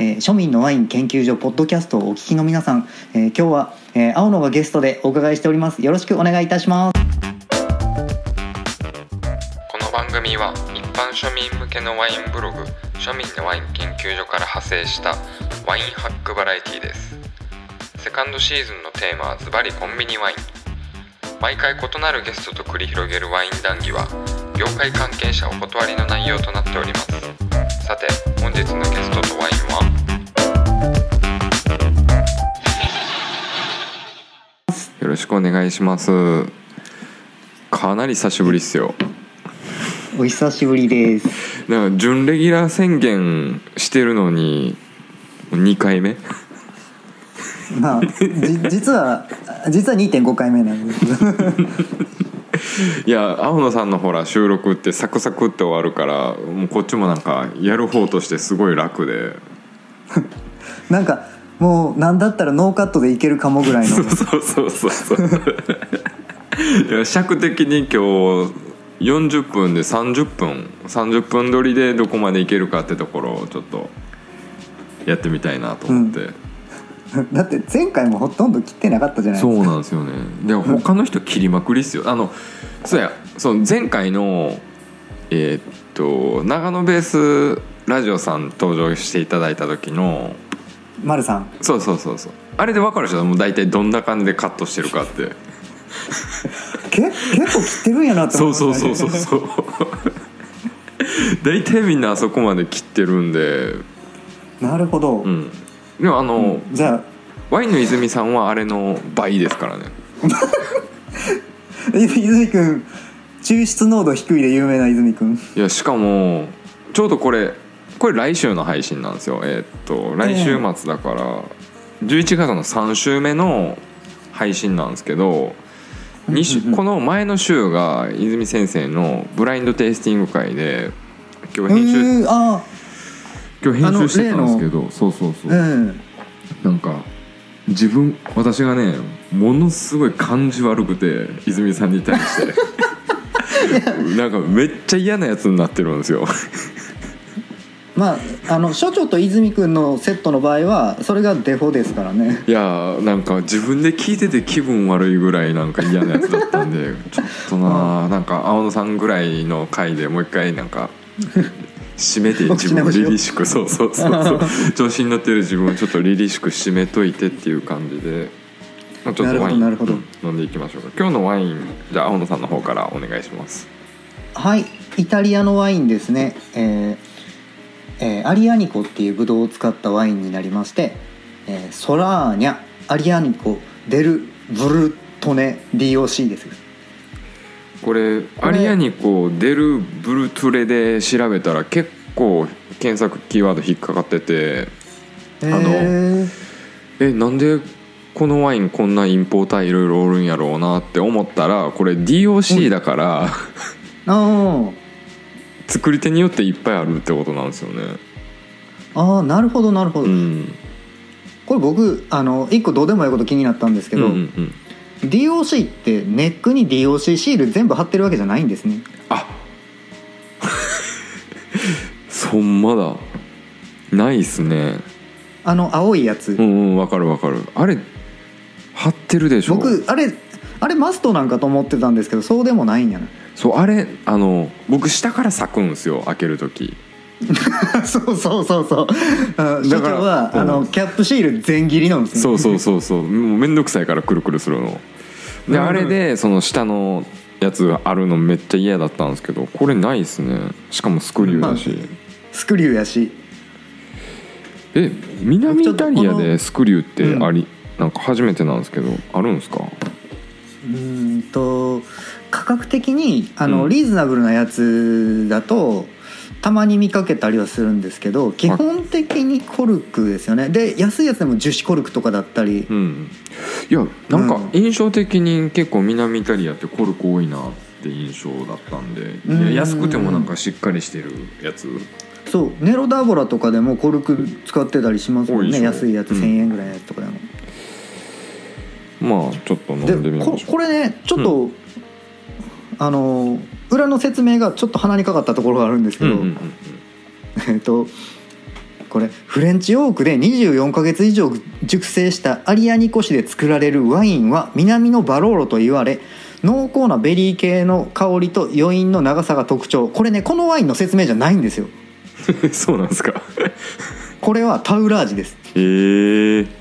えー庶民のワイン研究所ポッドキャストをお聞きの皆さん、えー今日は、えー青野がゲストでお伺いしております。よろしくお願いいたします。この番組は一般庶民向けのワインブログ庶民のワイン研究所から派生したワインハックバラエティです。セカンドシーズンのテーマはズバリコンビニワイン。毎回異なるゲストと繰り広げるワイン談義は業界関係者お断りの内容となっております。さて本日のゲストとワインは？よろしくお願いします。かなり久しぶりっすよ。お久しぶりです。なんか準レギュラー宣言してるのに2回目？まあじ実は実は2.5回目なんですいや青野さんのほら収録ってサクサクって終わるからもうこっちもなんかやる方としてすごい楽で。なんかもうなんだったらノーカットでいけるかもぐらいの。そうそうそうそう。そ ういや尺的に今日40分で30分。30分撮りでどこまでいけるかってところをちょっとやってみたいなと思って、だって前回もほとんど切ってなかったじゃないですそうかなんですよね。でも他の人切りまくりっすよ。あのそうや。その前回のえーっと長野ベースラジオさん登場していただいた時の丸さん。そうそうそうそう。あれで分かるでしょもう大体どんな感じでカットしてるかって。け結構切ってるんやなって思そういましたね。そうそうそうそう。大体みんなあそこまで切ってるんで。なるほど、うんでもあの、じゃあ。ワインの泉さんはあれの倍ですからね。泉くん抽出濃度低いで有名な泉くん。いやしかもちょうどこれこれ来週の配信なんですよ。えーっと来週末だから、11月の3週目の配信なんですけど、この前の週が泉先生のブラインドテイスティング会で今日編集、えー、あ今日編集してたんですけどそうそうそう、あうんなんか自分私がねものすごい感じ悪くて泉さんに対して。なんかめっちゃ嫌なやつになってるんですよ。まああの所長と泉くんのセットの場合はそれがデフォですからね。いやーなんか自分で聞いてて気分悪いぐらいなんか嫌なやつだったんでちょっとなーなんか青野さんぐらいの回でもう一回なんか締めて自分を凛々しく そうそうそう。そう調子に乗ってる自分をちょっと凛々しく締めといてっていう感じで、まあ、ちょっとワイン飲んでいきましょうか。今日のワインじゃあ青野さんの方からお願いします。はいイタリアのワインですね。えーえーアリアニコっていうブドウを使ったワインになりまして、えーソラーニャアリアニコデルブルトネ DOC ですこれアリアニコデルブルトゥレで調べたら結構検索キーワード引っかかっててのへー。えなんでこのワインこんなインポーターいろいろおるんやろうなって思ったらこれ DOC だから、あー。作り手によっていっぱいあるってことなんですよね。あーなるほどなるほど、うん。これ僕あの一個どうでもいいこと気になったんですけど、うんうんうん DOC ってネックに DOC シール全部貼ってるわけじゃないんですね。あ。そんまだ。ないっすね。あの青いやつ、うんうんわかるわかる。あれ貼ってるでしょ。僕あれあれマストなんかと思ってたんですけどそうでもないんやな。そうあれあの僕下から咲くんですよ開ける時 そうそうそうそう。だから。長は、うん。あのキャップシール全切りなんですねそうそうそうそう。もう面倒くさいからくるくるするの。でうん。あれでその下のやつがあるのめっちゃ嫌だったんですけどこれないっすね。しかもスクリューだし、スクリューやし。え南イタリアでスクリューってあり、なんか初めてなんですけどあるんですか？うーんと価格的にあの、うん。リーズナブルなやつだとたまに見かけたりはするんですけど基本的にコルクですよね。で安いやつでも樹脂コルクとかだったり。うんいやなんかうん。印象的に結構南イタリアってコルク多いなって印象だったんで、うん。安くてもなんかしっかりしてるやつ。そう。ネロダーボラとかでもコルク使ってたりしますもんね。安いやつうん。1,000円ぐらいのやつとかでも、まあちょっと飲んでみましょう。ここれねちょっと、あの裏の説明がちょっと鼻にかかったところがあるんですけど、うんうんうんえっとこれフレンチオークで24ヶ月以上熟成したアリアニコ種で作られるワインは南のバローロと言われ濃厚なベリー系の香りと余韻の長さが特徴。これねこのワインの説明じゃないんですよ。そうなんですか。これはタウラージです。へえ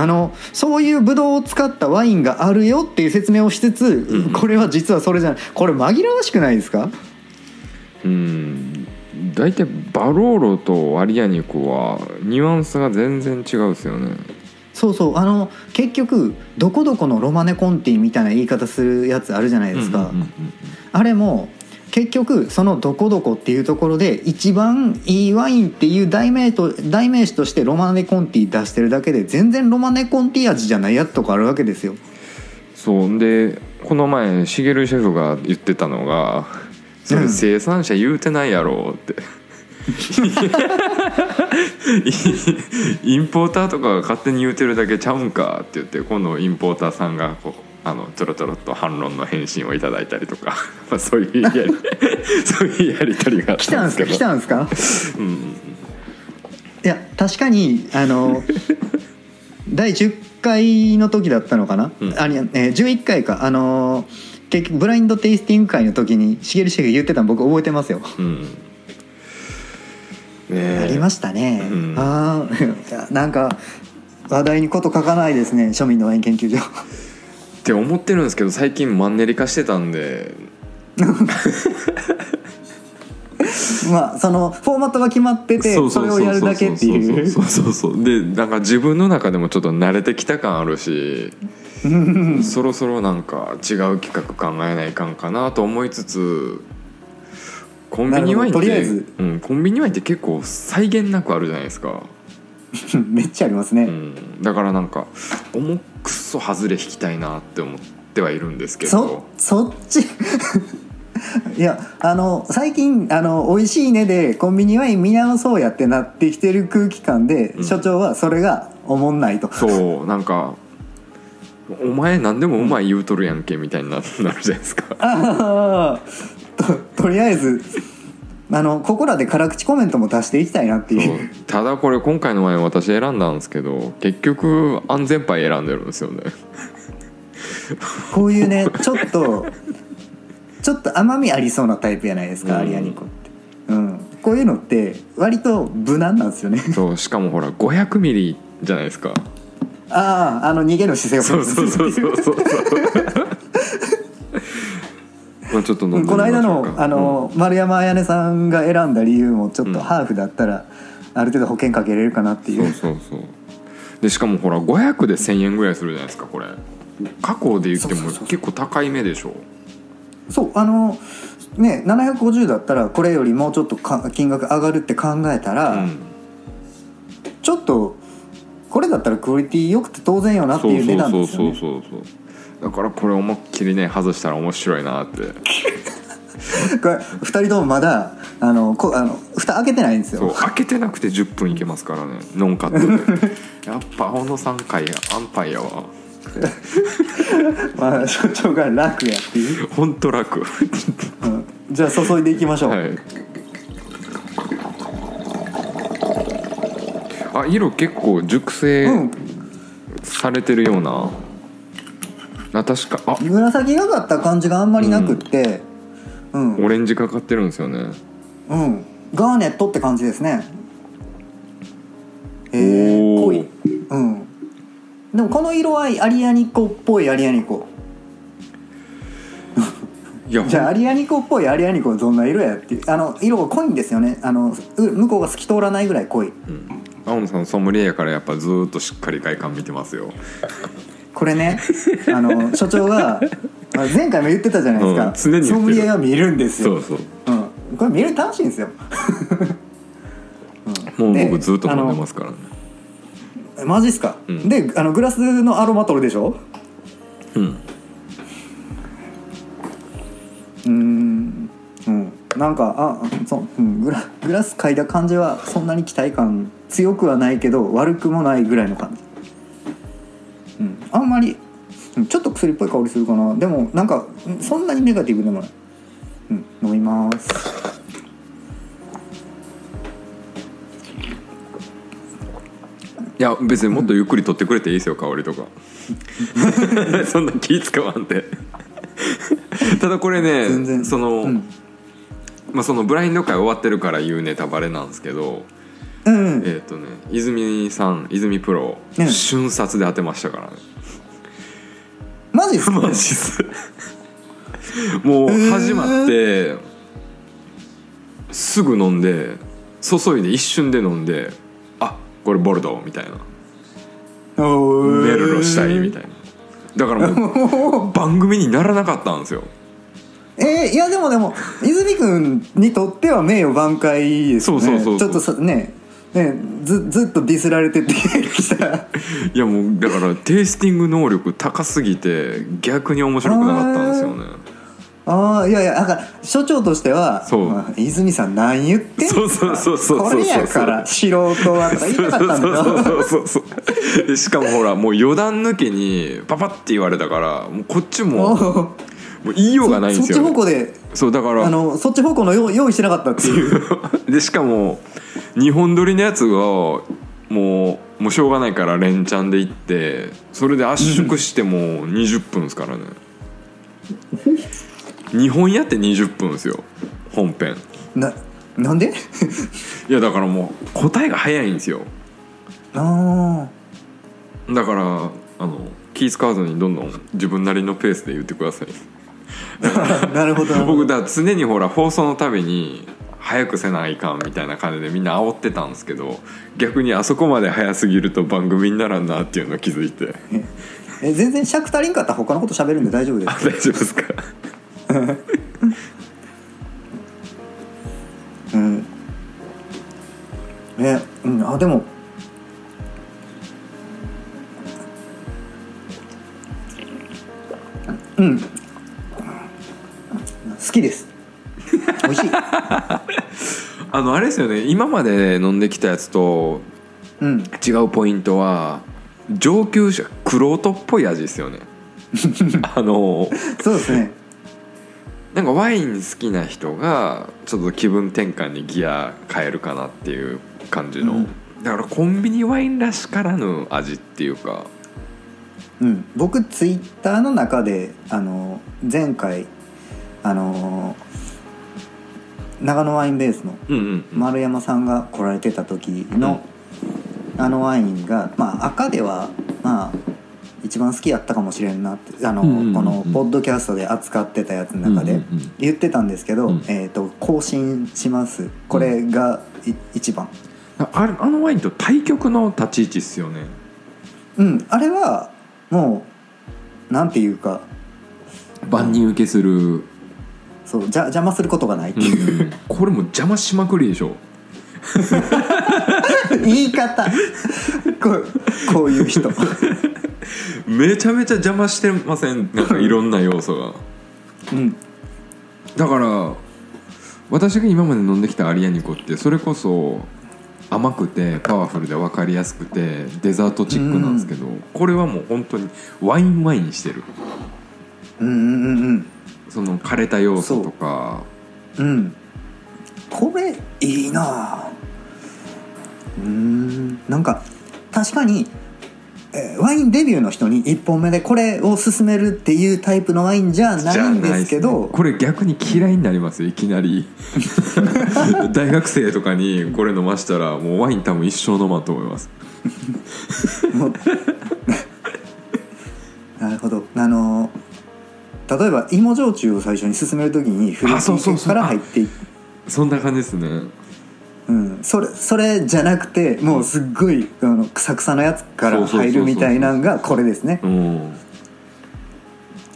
あのそういうブドウを使ったワインがあるよっていう説明をしつつ、うん。これは実はそれじゃない。これ紛らわしくないですか？うん。大体バローロとアリアニコはニュアンスが全然違うですよね。そうそう。あの結局どこどこのロマネコンティみたいな言い方するやつあるじゃないですか、あれも結局そのどこどこっていうところで一番いいワインっていう代名と代名詞としてロマネコンティ出してるだけで全然ロマネコンティ味じゃないやつとかあるわけですよそうでこの前しげるシェフが言ってたのが「それ生産者言うてないやろ」って。インポーターとかが勝手に言うてるだけちゃうんかって言って今度インポーターさんがこうあのちょろちょろっと反論の返信をいただいたりとか、まあ、そういうやり そういうやり取りがあっ来たんすかたんですけど来たんすか？うんいや確かにあの 第10回の時だったのかな、うん。あえー11回か。あのー結局ブラインドテイスティング会の時にしげるシェフが言ってたの僕覚えてますよ、うん。ねえ。ありましたね、うん。ああなんか話題にこと書かないですね庶民のワイン研究所って思ってるんですけど最近マンネリ化してたんで。まあそのフォーマットが決まっててそれをやるだけっていう。そうそうそう。そうでなんか自分の中でもちょっと慣れてきた感あるしうんそろそろなんか違う企画考えないかんかなと思いつつコンビニワインってうん、コンビニワインって結構際限なくあるじゃないですか、めっちゃありますね、うん、だからなんか重くそ外れ引きたいなって思ってはいるんですけそど。そっち？いやあの最近あの美味しいねでコンビニワイン見直そうやってなってきてる空気感で、うん。所長はそれがおもんないと。そうなんか「お前何でもうまい言うとるやんけ」みたいにななるじゃないですか。ととりあえずあのここらで辛口コメントも出していきたいなっていそう。うただこれ今回のワイン私選んだんですけど結局安全牌選んでるんですよね。こういうねちょっとちょっと甘みありそうなタイプじゃないですか、うん。アリアニコって、うん、こういうのって割と無難なんですよね。そうしかもほら500ミリじゃないですか。あああの逃げの姿勢をそうそうそうそうそうまあちょっとこの間のあの、丸山彩音さんが選んだ理由もちょっとハーフだったら、ある程度保険かけれるかなっていう。うんそうそうそう。でしかもほら500で1000円ぐらいするじゃないですかこれ。過去で言ってもそうそうそう結構高い目でしょ。そうあのね750だったらこれよりもうちょっとか金額上がるって考えたら、うん。ちょっとこれだったらクオリティ良くて当然よなってそういう値段そうそうですよねそうそうそうだからこれ思いっきりね外したら面白いなって。これ2人ともまだあのこあの蓋開けてないんですそうよ開けてなくて10分いけますからねノンカットで。やっぱ小野さん回安牌やわ。まあ所長が楽やっていう、ほんと楽。うん。じゃあ注いでいきましょう、はい。あ色結構熟成うん。されてるような、あ確か。あ。紫がかった感じがあんまりなくって。うん、うんオレンジかかってるんですよね。ガーネットって感じですね。えおー。ー濃い。うん。でもこの色合いアリアニコっぽいアリアニコ。いや じゃあアリアニコっぽいアリアニコどんな色やって。いうあの色が濃いんですよね。あのう向こうが透き通らないぐらい濃い。うん。青野さんソムリエやからやっぱずーっとしっかり外観見てますよこれねあの所長がまあ前回も言ってたじゃないですか、うん常に言ってる。ソムリエが見るんですよ。そうそう。うん、これ見るの楽しいんですよ、もうで僕ずっと飲んでますからね。うんマジっすか、うん。であのグラスのアロマ取るでしょ？うん。うーん。うん。なんかあそう、うん、グラグラス嗅いだ感じはそんなに期待感強くはないけど悪くもないぐらいの感じうん。あんまりうんちょっと薬っぽい香りするかな。でもなんかうんそんなにネガティブでもない。うん飲みます。いや別にもっとゆっくり取ってくれていいですよ香りとか。そんな気使わんで。ただこれねその、うん。まあ、そのブラインド会終わってるから言うネタバレなんですけどうん。えっ、とね泉さん泉プロ、うん。瞬殺で当てましたからね。マジっすか？マジっす。もう始まってすぐ飲んで注いで一瞬で飲んであこれボルドーみたいな。メルロしたいみたいな。だからもう 番組にならなかったんですよ。えー、いやでもでも泉君にとっては名誉挽回ですね。そうそうそう。ちょっとさねねずずっとディスられててきた いやもうだからテイスティング能力高すぎて逆に面白くなかったんですよね。ああいやいやだから所長としては泉さん何言ってんそうそうそうそうこれやから素人はとか言いたかったんだそうそうそうそうでしかもほらもう余談抜けにパパって言われたからもうこっちももう言いようがないんですよ、そっち方向でそうだからあのそっち方向の用用意してなかったっていう。でしかも日本撮りのやつがもうもうしょうがないから連チャンで行ってそれで圧縮してもう20分ですからね。日本やって20分ですよ本編。ななんで？いやだからもう答えが早いんですよ。あだからあの気使わずにどんどん自分なりのペースで言ってください。あ なるほど。僕だ常にほら放送のたびに早くせないかんみたいな感じでみんな煽ってたんですけど逆にあそこまで早すぎると番組にならんなっていうのを気づいて。え全然尺足りんかったら他のこと喋るんで大丈夫です。あ大丈夫ですか？うん。えうんあでも。うん。好きです美味しい。あのあれですよね。今まで飲んできたやつとうん。違うポイントは上級者クロートっぽい味ですよね。あのそうですね。なんかワイン好きな人がちょっと気分転換にギア変えるかなっていう感じの、うん。だからコンビニワインらしからぬ味っていうか。うん、僕ツイッターの中であの前回あの長野ワインベースの丸山さんが来られてた時の、あのワインが、まあ、赤ではまあ一番好きやったかもしれんなってあの、うんうんうんうん。このポッドキャストで扱ってたやつの中で言ってたんですけど、うん。えー、と更新します。これがい一番。ああれあのワインと対極の立ち位置っすよね。うんあれはもうなんていうか万人受けする、そうじゃ邪魔することがないっていう、うん。これも邪魔しまくりでしょ。言い方。こうこういう人。めちゃめちゃ邪魔してません？なんかいろんな要素が。うん。だから私が今まで飲んできたアリアニコってそれこそ甘くてパワフルで分かりやすくてデザートチックなんですけど、これはもう本当にワインワインしてる。うんうんうんその枯れた要素とか。う。んうん。これいいな。あうーん。なんか確かに、えーワインデビューの人に1本目でこれを勧めるっていうタイプのワインじゃないんですけど。ね。これ逆に嫌いになりますよいきなり。大学生とかにこれ飲ましたらもうワイン多分一生飲まんと思います。なるほど。あの例えば芋焼酎を最初に勧める時に古あそうそうそう。池から入っていく。そんな感じですね。うん、それそれじゃなくてもうすっごいあのくさくさのやつから入るみたいなのがこれですね。うん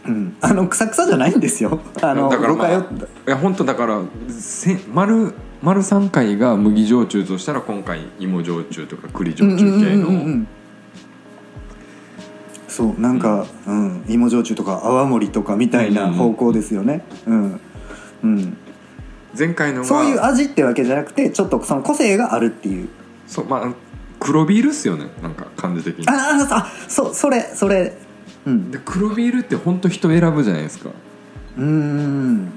うん。あのくさくさじゃないんですよ。あのだからまあいや本当だからせ丸丸3回が麦焼酎としたら今回芋焼酎とか栗焼酎系うんうんうんうんうのんそうなんか、うん芋焼酎とか泡盛とかみたいな方向ですよね。うん、うん、前回のがそういう味ってわけじゃなくてちょっとその個性があるっていう。そうまあ黒ビールっすよねなんか感じ的に。あああそうそれそれ。うん。で黒ビールって本当人選ぶじゃないですか。うーん。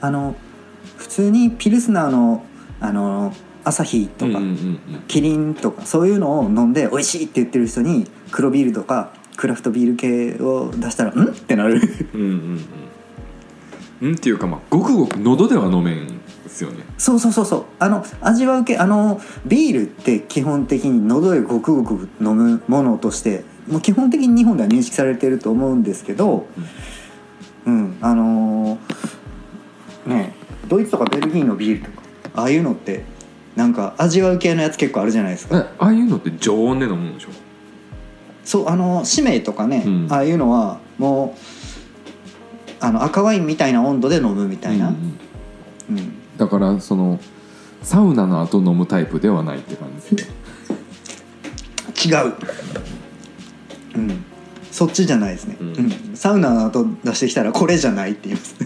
あの普通にピルスナーのあのアサヒとか、うんうんうんキリンとかそういうのを飲んで美味しいって言ってる人に黒ビールとかクラフトビール系を出したら「ん?」ってなる。うんうんうん。うんっていうかまあごくごく喉では飲めんですよね。そうそうそうそう。あの味わう系あのビールって基本的に喉でごくごく飲むものとしてもう基本的に日本では認識されてると思うんですけどうん、あのーねドイツとかベルギーのビールとかああいうのってなんか味わう系のやつ結構あるじゃないですか。えああいうのって常温で飲むんでしょ？そうあの使命とかね、うん。ああいうのはもうあの赤ワインみたいな温度で飲むみたいな、ううんん。うん。だからそのサウナの後飲むタイプではないって感じですね。違う、うん、そっちじゃないですね、うん。うん。サウナの後出してきたらこれじゃないって言います、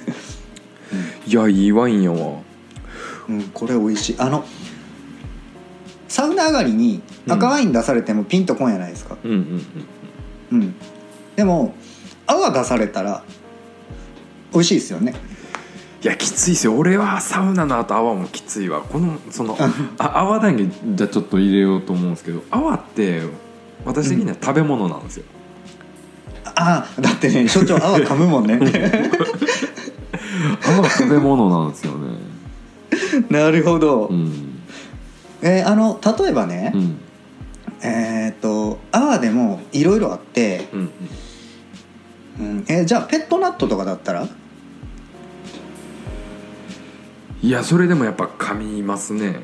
いやいいワインやわ。うん、これ美味しい。あのサウナ上がりに赤ワイン出されてもピンとこんやないですか、うんうんうんでも泡出されたら美味しいですよね。いやきついですよ。俺はサウナの後泡もきついわ。このそのあ泡談義じゃちょっと入れようと思うんですけど泡って私的には食べ物なんですよ、ああだってね所長泡噛むもんね。泡食べ物なんですよね。なるほど、うんえーあの例えばね、うん。えーっと泡でもいろいろあって、うんうん。えーじゃあペットナットとかだったら？いやそれでもやっぱ噛みますね。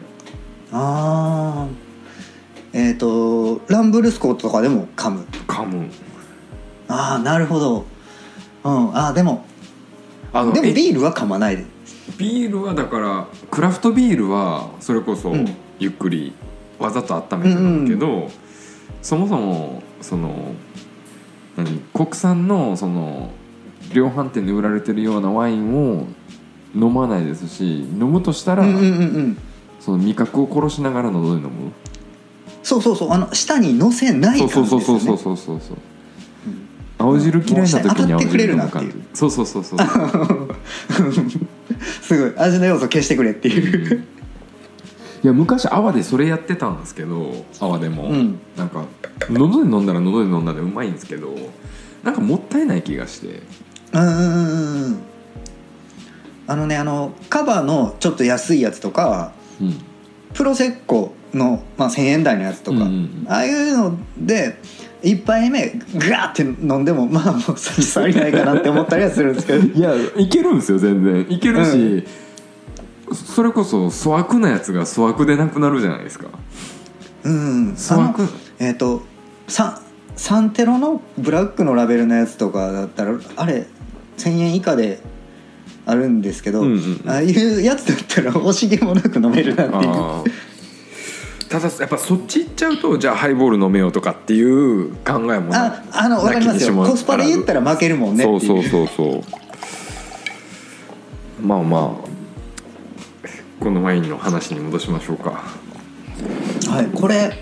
あー。えーっとランブルスコートとかでも噛む？噛む。ああなるほど。うんあーでもあのえでもビールは噛まないで。ビールはだからクラフトビールはそれこそうんゆっくりわざと温めて飲むけど、そもそもその何国産のその量販店で売られてるようなワインを飲まないですし飲むとしたら、うんうんうんうん。その味覚を殺しながら喉で飲む？そうそうそう。あの舌に乗せないそう感じですよね。そうそうそうそうそうそう青汁嫌いな時に青汁飲む感じ。そうそうそうそう。すごい。味の要素消してくれっていういや昔泡でそれやってたんですけど泡でも、うん。なんか喉で飲んだら喉で飲んだでうまいんですけどなんかもったいない気がして。うんうんうんうんあのねあのカバのちょっと安いやつとかうん。プロセッコの、まあ、1,000円台のやつとか、うんうんうん。ああいうので1杯目ガーって飲んでもまあもう差し障りないかなって思ったりはするんですけど。いやいけるんですよ全然。いけるし、それこそ粗悪なやつが粗悪でなくなるじゃないですか。うん粗悪えっ、とササンテロのブラックのラベルのやつとかだったらあれ1,000円以下であるんですけど、うんうんうん。ああいうやつだったら惜しげもなく飲めるなっていう。ただやっぱそっち行っちゃうとじゃあハイボール飲めようとかっていう考えもああの分かりますよ。コスパで言ったら負けるもんねそうそうそうそう。まあまあこのワインの話に戻しましょうか。はいこれ、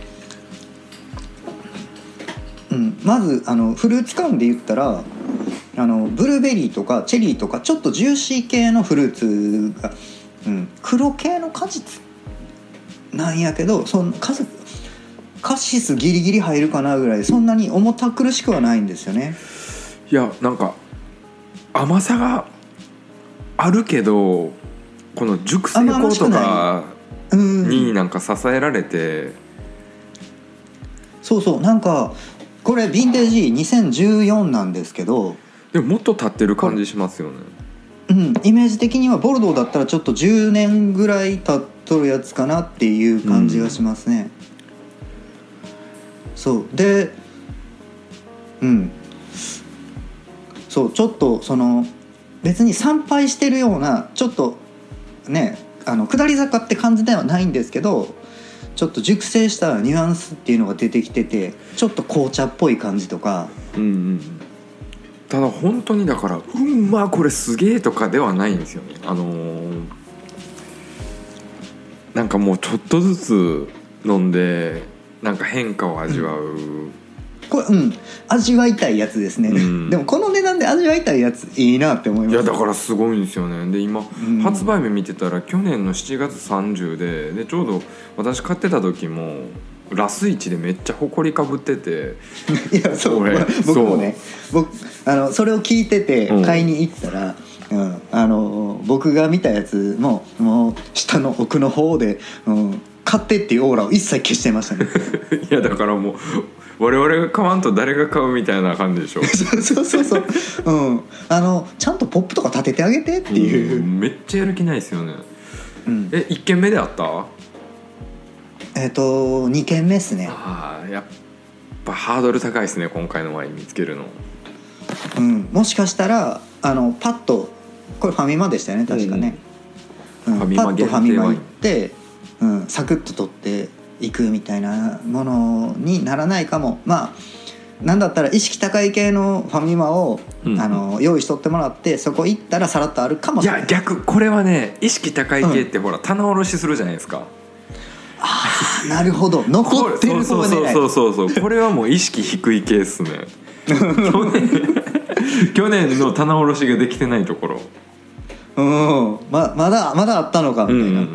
うん、まずあのフルーツ感で言ったらあのブルーベリーとかチェリーとかちょっとジューシー系のフルーツが、うん、黒系の果実なんやけどそのカスカシスギリギリ入るかなぐらいそんなに重た苦しくはないんですよね。いやなんか甘さがあるけどこの熟成香とかうん。になんか支えられて。そうそう。なんかこれヴィンテージ2014なんですけど。でももっと立ってる感じしますよね。うん、イメージ的にはボルドーだったらちょっと10年ぐらい経っとるやつかなっていう感じがしますね、そう。でうん。そうちょっとその別に参拝してるようなちょっとねあの下り坂って感じではないんですけどちょっと熟成したニュアンスっていうのが出てきててちょっと紅茶っぽい感じとか。うんうんただ本当にだからうんまあこれすげえとかではないんですよね。あのーなんかもうちょっとずつ飲んでなんか変化を味わう。これうん。味わいたいやつですね、うん。でもこの値段で味わいたいやついいなって思います。いやだからすごいんですよね。で今、ん。発売日見てたら去年の7月30ででちょうど私買ってた時もラスイチでめっちゃ埃かぶってて。いやそう。俺僕もね僕あのそれを聞いててうん。買いに行ったら、うんあの僕が見たやつももう下の奥の方で、うん、買ってっていうオーラを一切消してましたね。いやだからもう我々が買わんと誰が買うみたいな感じでしょ。そうそうそうそう、うん、あのちゃんとポップとか立ててあげてっていう、うんめっちゃやる気ないですよね。うん。え一軒目であった？えっ、と2軒目っすね、ああやっぱハードル高いですね今回のワイン見つけるの。うん、もしかしたらあのパッとこれファミマでしたよね確かね、うん。ファミマパッとファミマ行っ限定ワインて、うん、サクッと取っていくみたいなものにならないかも。まあなんだったら意識高い系のファミマを、うん。あの用意しとってもらってそこ行ったらさらっとあるかもいしれない。や逆これはね意識高い系ってほら棚卸しするじゃないですか。なるほど。残ってるそうそうそうそうそう。これはもう意識低い系っすね。去年去年の棚卸しができてないところ。うん。ままだまだあったのかみたいな、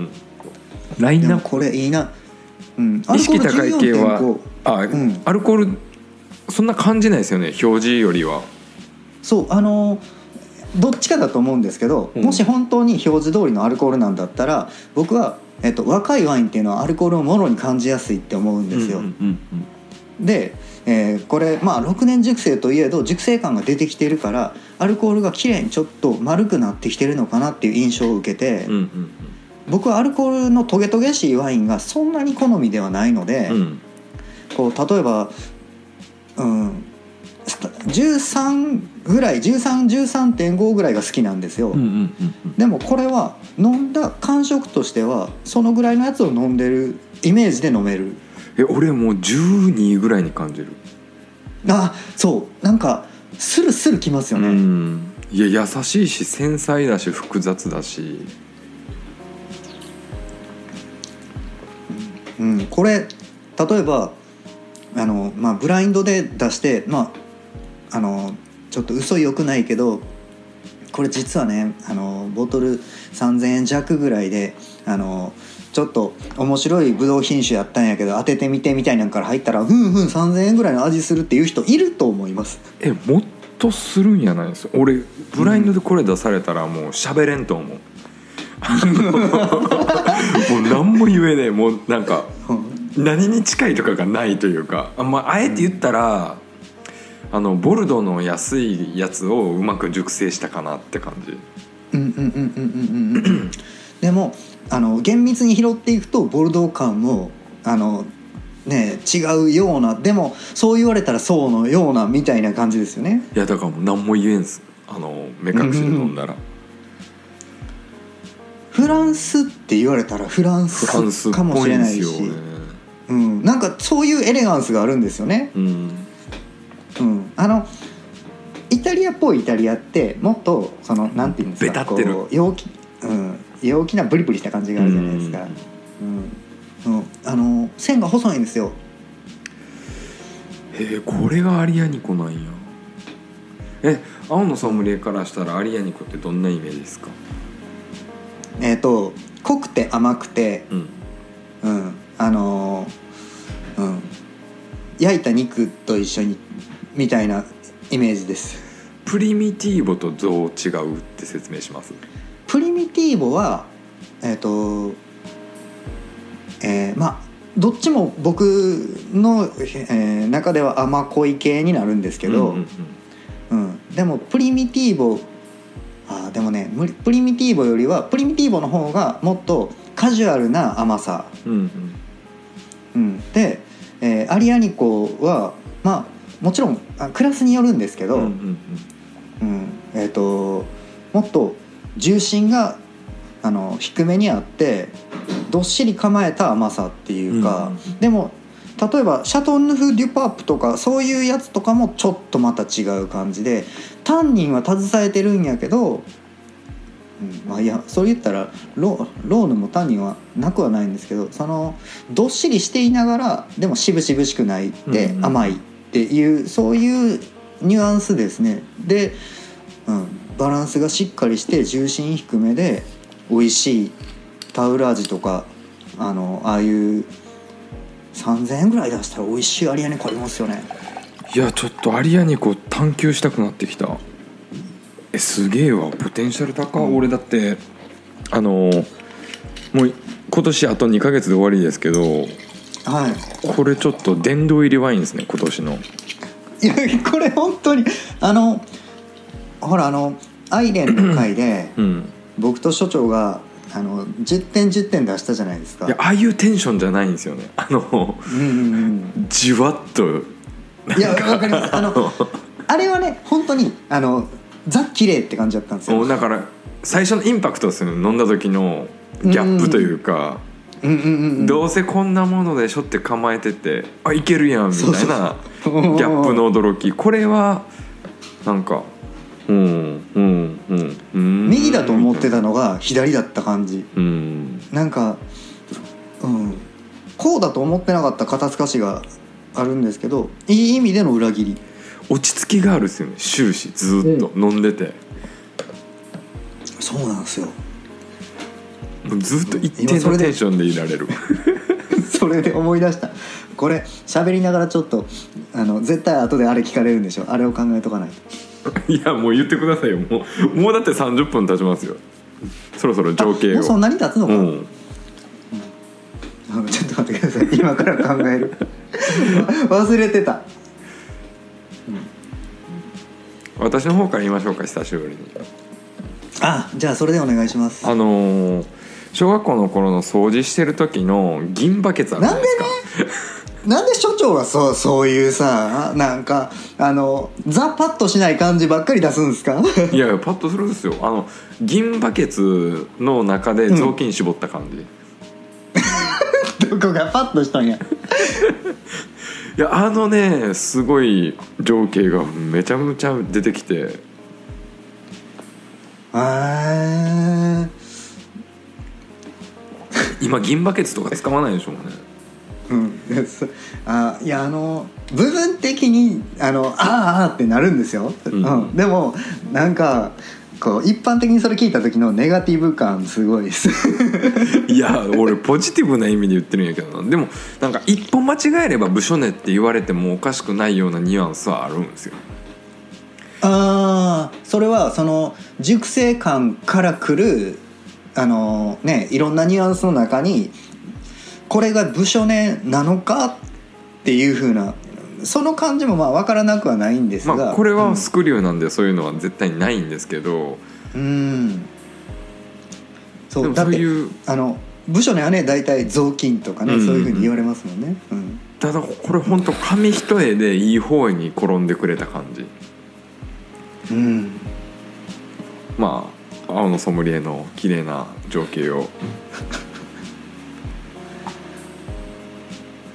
ラインナップ。これいいな、うん、意識高い系はアルコール14.5あ、ん。アルコールそんな感じないですよね表示よりは。そうあのどっちかだと思うんですけど、うん。もし本当に表示通りのアルコールなんだったら僕は、えっと、若いワインっていうのはアルコールをもろに感じやすいって思うんですよ。うんうんで、えーこれまあ6年熟成といえど熟成感が出てきてるからアルコールが綺麗にちょっと丸くなってきてるのかなっていう印象を受けて、うんうん僕はアルコールのトゲトゲしいワインがそんなに好みではないので、うん。うんこう例えばうんスタ13ぐらい1313.5ぐらいが好きなんですよ。うんうんうんうん。でもこれは飲んだ感触としてはそのぐらいのやつを飲んでるイメージで飲める。え俺もう12ぐらいに感じる。あそう。なんかスルスルきますよね、うん。いや優しいし繊細だし複雑だしうん、これ例えばあの、まあ、ブラインドで出してまああのちょっと嘘よくないけどこれ実はねあのボトル3,000円弱ぐらいであのちょっと面白いブドウ品種やったんやけど当ててみてみたいなんから入ったらふんふん3,000円ぐらいの味するっていう人いると思います。えもっとするんやないです俺ブラインドでこれ出されたらもう喋れんと思う、あの もう何も言えねえ。もうなんか何に近いとかがないというか。あ,、まあ、あえて言ったら、あのボルドーの安いやつをうまく熟成したかなって感じ。うんうんうんうんうんうんうん。でもあの厳密に拾っていくとボルドー感もあのね違うようなでもそう言われたらそうのようなみたいな感じですよね。いやだからもう何も言えんす。あの目隠しで飲んだら、フランスって言われたらフランスかもしれないし。ですよね。うん、なんかそういうエレガンスがあるんですよね、うん。うん、あのイタリアっぽいイタリアってもっとそのなんていうんですかベタってる。こう陽気、うん、陽気なブリブリした感じがあるじゃないですか、うん。うん、あの線が細いんですよ。へえこれがアリアニコなんや。え青のソムリエからしたらアリアニコってどんなイメージですか？えっ、と濃くて甘くてうん。うんあのーうん。焼いた肉と一緒にみたいなイメージです。プリミティーボとどう違うって説明します？プリミティーボはえっ、とえーまあどっちも僕の、えー中では甘濃い系になるんですけど、うんうん。うん、でもプリミティーボあーでもねプリミティーボよりはプリミティーボの方がもっとカジュアルな甘さ、うんうん。うん、で、えーアリアニコはまあもちろんあクラスによるんですけど、うんうんうん。えー、ともっと重心があの低めにあってどっしり構えた甘さっていうか、うん。でも例えばシャトンヌフ・デュパープとかそういうやつとかもちょっとまた違う感じでタンニンは携えてるんやけど、うん、まあいやそう言ったらロローヌもタンニンはなくはないんですけどそのどっしりしていながらでも渋々しくないでうんうん。甘いっていうそういうニュアンスですね。で、うん、バランスがしっかりして重心低めで美味しいタウラージとかあのああいう3000円ぐらい出したら美味しいアリアネコありますよね。いやちょっとアリアニコ探求したくなってきた。えすげえわ。ポテンシャル高、うん。俺だってあのもう今年あと2ヶ月で終わりですけどはい。これちょっと殿堂入りワインですね今年の。いやこれ本当にあのほらあのアイレンの回でうん。僕と所長があの10点10点出したじゃないですか。いやああいうテンションじゃないんですよね。あのうんうんうん。じわっといやわかります。あのあれはね本当にあのザ綺麗って感じだったんですよ。だから最初のインパクトですよね。飲んだ時のギャップというか、うんうんうんうん。どうせこんなものでしょって構えててあいけるやんみたいなギャップの驚き。これはなんか右だと思ってたのが左だった感じ。うん。なんかうん。こうだと思ってなかった肩透かしがあるんですけどいい意味での裏切り。落ち着きがあるっすよね。終始ずーっと飲んでて、そうなんですよ。ずーっと一定今それで。のテンションでいられる。それで思い出した。これ喋りながらちょっとあの絶対後であれ聞かれるんでしょ。あれを考えとかないと いやもう言ってくださいよ。もうもうだって30分経ちますよ。そろそろ情景を。あもうそんなに経つのか、うん。ちょっと待ってください。今から考える。忘れてた。私の方から言いましょうか久しぶりに。あじゃあそれでお願いします。あのー小学校の頃の掃除してる時の銀バケツあるじゃないですか。なんで所長はそうそういうさなんかあのザ・パッとしない感じばっかり出すんですか？いやいやパッとするんですよ。あの銀バケツの中で雑巾絞った感じ、い どこがパッとしたんや？やあのねすごい情景がめちゃめちゃ出てきて。あ今銀バケツとか使わないでしょうねうん。そあいやあの部分的にあのあーあーってなるんですよ、うん。でもなんかこう一般的にそれ聞いた時のネガティブ感すごいです。いや俺ポジティブな意味で言ってるんやけどな。でもなんか一歩間違えれば部署ねって言われてもおかしくないようなニュアンスはあるんですよ。ああそれはその熟成感からくるあのねいろんなニュアンスの中にこれが部署ねなのかっていうふうなその感じもまあ分からなくはないんですが、まあこれはスクリューなんでそういうのは絶対ないんですけど、うん、うんそうだってあの部署にはね大体雑巾とかね、うんうんうん。そういうふうに言われますもんね、うん、ただこれ本当紙一重でいい方に転んでくれた感じ。うん、まあ青のソムリエの綺麗な情景を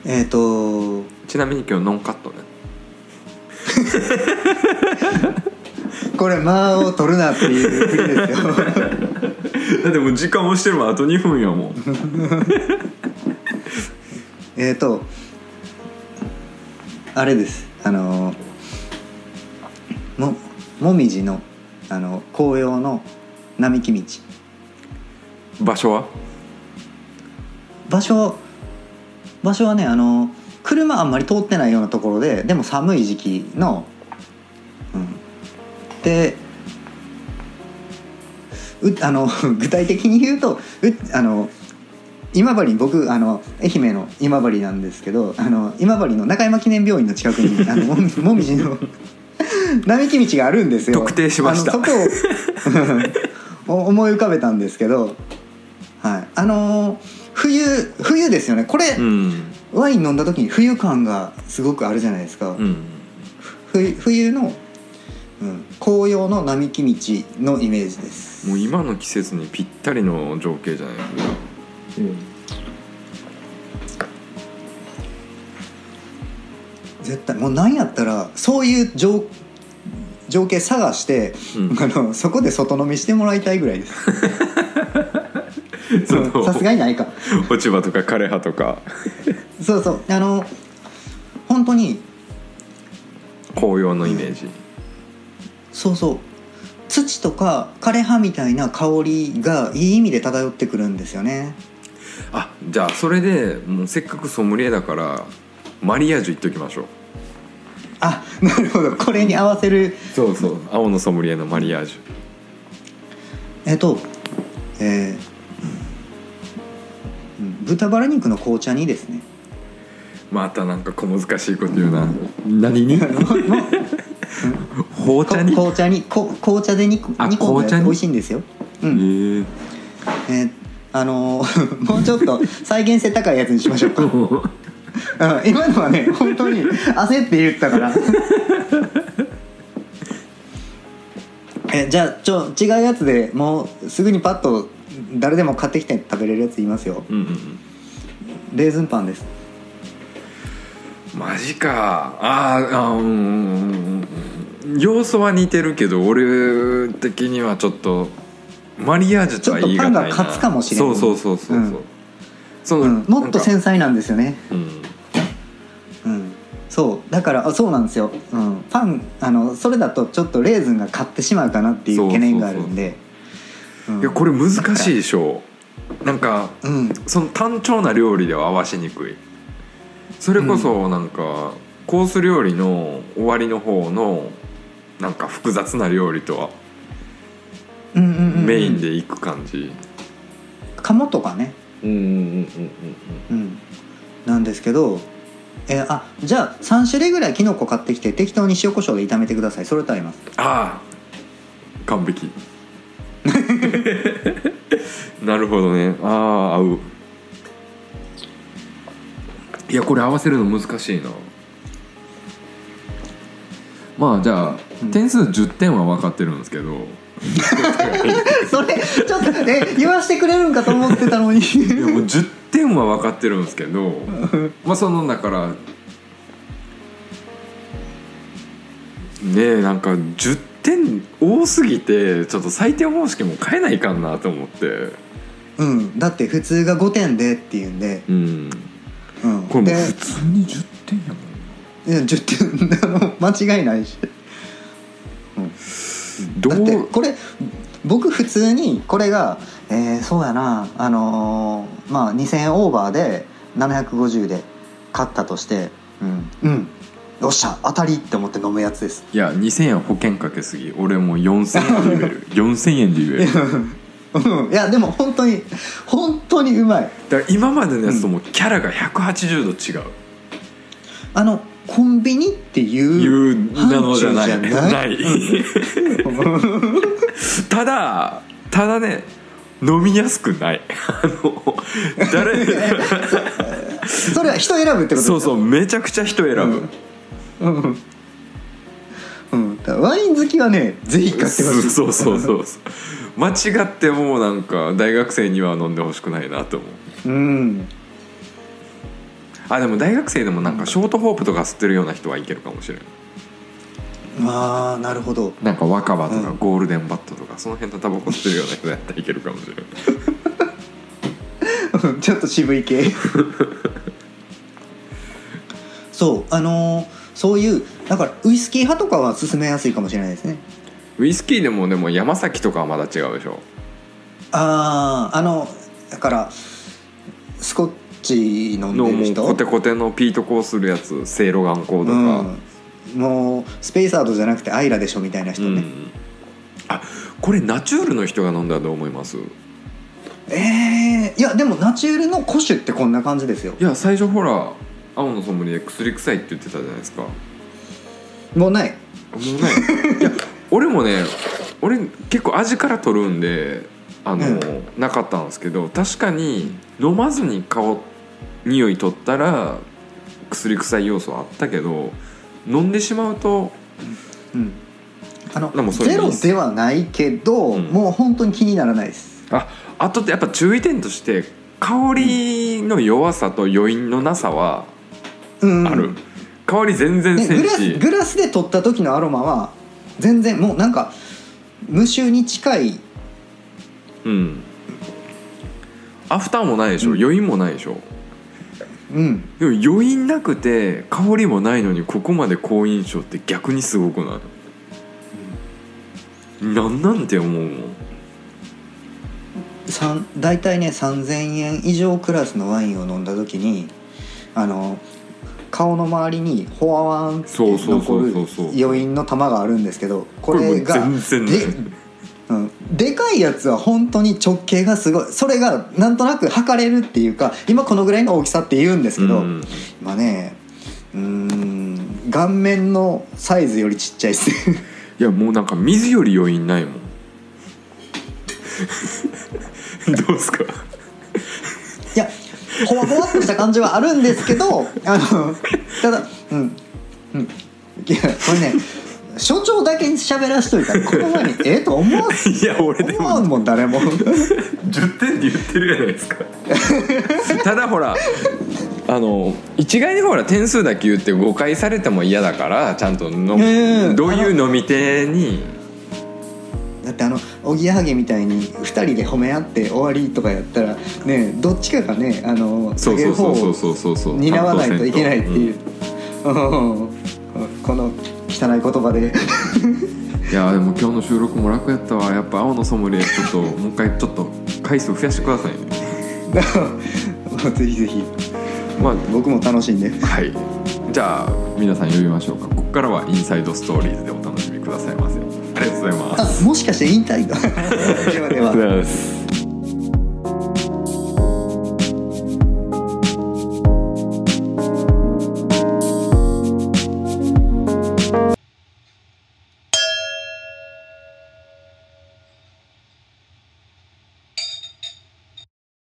えっ、とちなみに今日ノンカットね。これ間を取るなっていうふりですよ。だってもう時間押してるもんあと2分やもん。えっとあれです。あのももみじのあの紅葉の並木道。場所は？場所場所はねあの車あんまり通ってないようなところででも寒い時期の、うん、でうあの 具体的に言うとうあの今治僕あの愛媛の今治なんですけどあの今治の中山記念病院の近くにあのもみ もみじの並木道があるんですよ。特定しました。あのそこをお 思い浮かべたんですけどはい。あのー冬冬ですよね。これ、うん。ワイン飲んだ時に冬感がすごくあるじゃないですか、うん。冬冬の、うん、紅葉の並木道のイメージです。もう今の季節にぴったりの情景じゃないですか。絶対もうなんやったらそういう情情景探して、うん。あのそこで外飲みしてもらいたいぐらいです さすがにないか落ち葉とか枯れ葉とか。そうそう。あの本当に紅葉のイメージ、そうそう。土とか枯葉みたいな香りがいい意味で漂ってくるんですよね。あじゃあそれでもうせっかくソムリエだからマリアージュ言っときましょう。あなるほど。これに合わせる。そうそう。青のソムリエのマリアージュ。えっとえーうん豚バラ肉の紅茶にですね。またなんか小難しいこと言うな。何に？紅茶にこ紅茶にこ紅茶で煮込んだやつ。美味しいんですよ。うん。へえ。えーあのー もうちょっと再現性高いやつにしましょうか、うん、今のはね本当に焦って言ったから。えじゃあちょ違うやつでもうすぐにパッと誰でも買ってきて食べれるやつ言いますよ。うんうんうん。レーズンパンです。マジか。あーあーうんうんうんうん。要素は似てるけど俺的にはちょっとマリアージュとは言い難いな。ちょっとパンが勝つかもしれん。そうそうそうそうそう、うん。その、うん、もっと繊細なんですよね。うん。うん。そう。だからあそうなんですよ、うん、パンあのそれだとちょっとレーズンが勝ってしまうかなっていう懸念があるんで。うんいやこれ難しいでしょ。なんかうん。その単調な料理では合わしにくい。それこそなんか、コース料理の終わりの方のなんか複雑な料理とはメインでいく感じ。鴨とかね、なんですけどえーあじゃあ3種類ぐらいキノコ買ってきて適当に塩コショウで炒めてください。それとあります。ああ。完璧 なるほどね。ああ合う。いやこれ合わせるの難しいな。まあじゃあ、うん。点数10点は分かってるんですけど。それちょっとえ言わしてくれるんかと思ってたのに。いやもう10点は分かってるんですけど。まあそのだからねえなんか10点多すぎてちょっと採点方式も変えないかんなと思ってうん。だって普通が5点でっていうんで、うん。うん、これもうで普通に10点。やもんいや10点。あの間違いないし。どだってうこれ僕普通にこれが、えーそうやな。あのーまあ2000円オーバーで750で買ったとして。うん、うん、よっしゃ当たりって思って飲むやつです。いや2000円保険かけすぎ。俺もう4000円で言える。4000円で言えるうん。いやでも本当に本当にうまい。だから今までのやつともうキャラが180度違う、あのコンビニっていういうなのじゃない。範疇じゃない。ただただね飲みやすくない。あの誰 それは人選ぶってことそうそうめちゃくちゃ人選ぶ、うん。うん。うん、だからワイン好きはねぜひ買ってほしい。そうそうそうそう間違ってもうなんか大学生には飲んでほしくないなと思う。うん。あでも大学生でもなんかショートホープとか吸ってるような人はいけるかもしれないああなるほど。なんか若葉とかうん。ゴールデンバットとかその辺のタバコ吸ってるような人やったらいけるかもしれない ちょっと渋い系。そうあのーそういうだからウイスキー派とかは勧めやすいかもしれないですねウイスキーでもでも山崎とかはまだ違うでしょ？あああのだからスコッチ飲んのでる人？もうコテコテのピートコーするやつセイロガンコーとか、うん、もうスペーサードじゃなくてアイラでしょみたいな人ね、うん。あこれナチュールの人が飲んだらどう思います？えー、いやでもナチュールの古酒ってこんな感じですよ。いや最初ほら青のソムリエ薬臭いって言ってたじゃないですか。ももうない。うねいや俺もね俺結構味から取るんであの、うん。なかったんですけど確かに飲まずに顔匂い取ったら薬臭い要素あったけど飲んでしまうとうん。あのゼロではないけど、うん。もう本当に気にならないです。ああとってやっぱ注意点として香りの弱さと余韻のなさはうんある、香り全然せんし。スグラスで取った時のアロマは全然もうなんか無臭に近いうん。アフターもないでしょ、うん。余韻もないでしょ？うん。でも余韻なくて香りもないのにここまで好印象って逆にすごくない、なんなんて思うもん大体ね3,000円以上クラスのワインを飲んだ時にあの顔の周りにホワワンって残る余韻の玉があるんですけどここれがで,、うん、でかいやつは本当に直径がすごいそれがなんとなく測れるっていうか今このぐらいの大きさって言うんですけど、うん。今ねうーん顔面のサイズよりちっちゃいっす。いやもうなんか水より余韻ないもん。どうすか？ほわほわっとした感じはあるんですけどあのただうんうん。いやこれね所長だけに喋らしといたらこの前にええと思わいや俺でも。思わんもん誰も。10点って言ってるじゃないですか。ただほらあの一概にほら点数だけ言って誤解されても嫌だからちゃんとの、うんどういう飲み手におぎやはぎみたいに2人で褒め合って終わりとかやったらねどっちかがねあのそう下げる方を担わないといけないっていう、うん。この汚い言葉で。いやでも今日の収録も楽やったわ。やっぱ青のソムリエちょっともう一回ちょっと回数増やしてくださいね。ぜひぜひ。まあ僕も楽しんで。はい。じゃあ皆さん呼びましょうか。ここからはインサイドストーリーズでお楽しみくださいませとうございます。あもしかして引退が？ありがとうございます